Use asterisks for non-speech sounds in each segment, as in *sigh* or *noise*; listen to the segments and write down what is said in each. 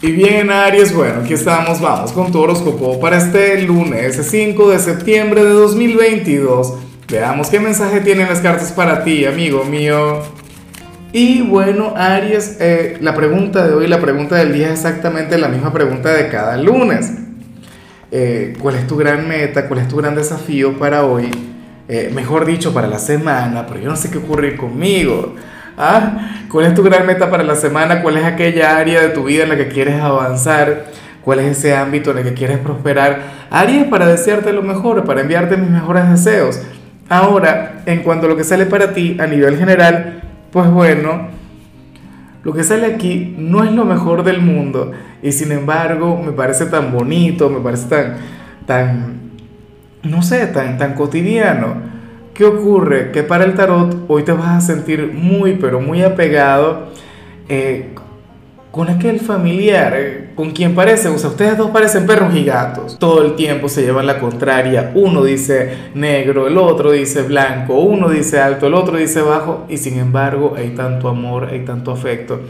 Y bien, Aries, bueno, aquí estamos, vamos con tu horóscopo para este lunes 5 de septiembre de 2022. Veamos qué mensaje tienen las cartas para ti, amigo mío. Y bueno, Aries, eh, la pregunta de hoy, la pregunta del día es exactamente la misma pregunta de cada lunes. Eh, ¿Cuál es tu gran meta? ¿Cuál es tu gran desafío para hoy? Eh, mejor dicho, para la semana, pero yo no sé qué ocurrir conmigo. ¿Ah? ¿Cuál es tu gran meta para la semana? ¿Cuál es aquella área de tu vida en la que quieres avanzar? ¿Cuál es ese ámbito en el que quieres prosperar? Aries para desearte lo mejor, para enviarte mis mejores deseos. Ahora, en cuanto a lo que sale para ti a nivel general, pues bueno, lo que sale aquí no es lo mejor del mundo y sin embargo me parece tan bonito, me parece tan, tan, no sé, tan, tan cotidiano ¿Qué ocurre? Que para el tarot hoy te vas a sentir muy, pero muy apegado eh, con aquel familiar, eh, con quien parece, o sea, ustedes dos parecen perros y gatos. Todo el tiempo se llevan la contraria. Uno dice negro, el otro dice blanco, uno dice alto, el otro dice bajo, y sin embargo hay tanto amor, hay tanto afecto.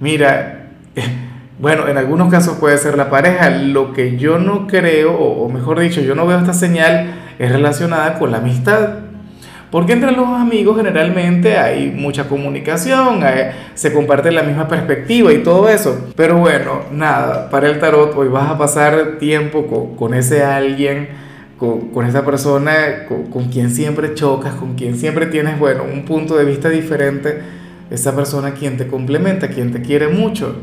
Mira, *laughs* bueno, en algunos casos puede ser la pareja. Lo que yo no creo, o mejor dicho, yo no veo esta señal, es relacionada con la amistad. Porque entre los amigos generalmente hay mucha comunicación, se comparte la misma perspectiva y todo eso. Pero bueno, nada, para el tarot hoy vas a pasar tiempo con, ese alguien, con, esa persona con, con, quien siempre chocas, con quien siempre tienes, bueno, un punto de vista diferente. Esa persona quien te complementa, quien te quiere mucho.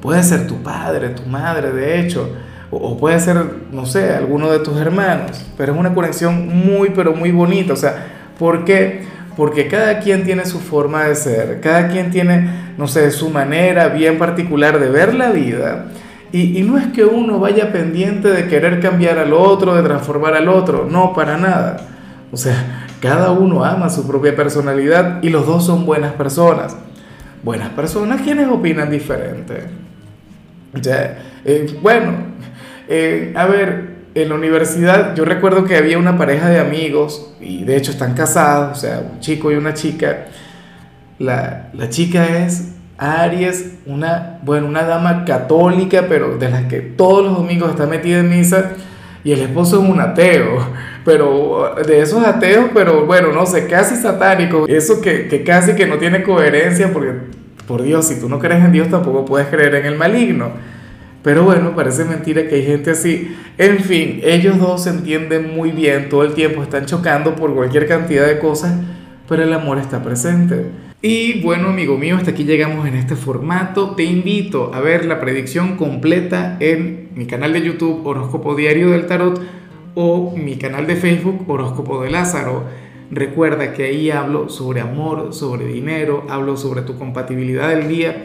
Puede ser tu padre, tu madre, de hecho. O, puede ser, no sé, alguno de tus hermanos. Pero es una conexión muy, pero muy bonita. O sea, ¿Por qué? Porque cada quien tiene su forma de ser, cada quien tiene, no sé, su manera bien particular de ver la vida. Y, no es que uno vaya pendiente de querer cambiar al otro, de transformar al otro, no, para nada. O sea, cada uno ama su propia personalidad y los dos son buenas personas. Buenas personas quienes opinan diferente. O sea, eh, bueno, eh, a ver, en la universidad yo recuerdo que había una pareja de amigos y de hecho están casados, o sea, un chico y una chica. La, chica es Aries, una, bueno, una dama católica, pero de las que todos los domingos está metida en misa, y el esposo es un ateo, pero de esos ateos, pero bueno, no sé, casi satánico, eso que, que casi que no tiene coherencia, porque por Dios, si tú no crees en Dios tampoco puedes creer en el maligno. Pero bueno, parece mentira que hay gente así. En fin, ellos dos se entienden muy bien, todo el tiempo están chocando por cualquier cantidad de cosas, pero el amor está presente. Y bueno, amigo mío, hasta aquí llegamos en este formato. Te invito a ver la predicción completa en mi canal de YouTube Horóscopo Diario del Tarot o mi canal de Facebook Horóscopo de Lázaro. Recuerda que ahí hablo sobre amor, sobre dinero, hablo sobre tu compatibilidad del día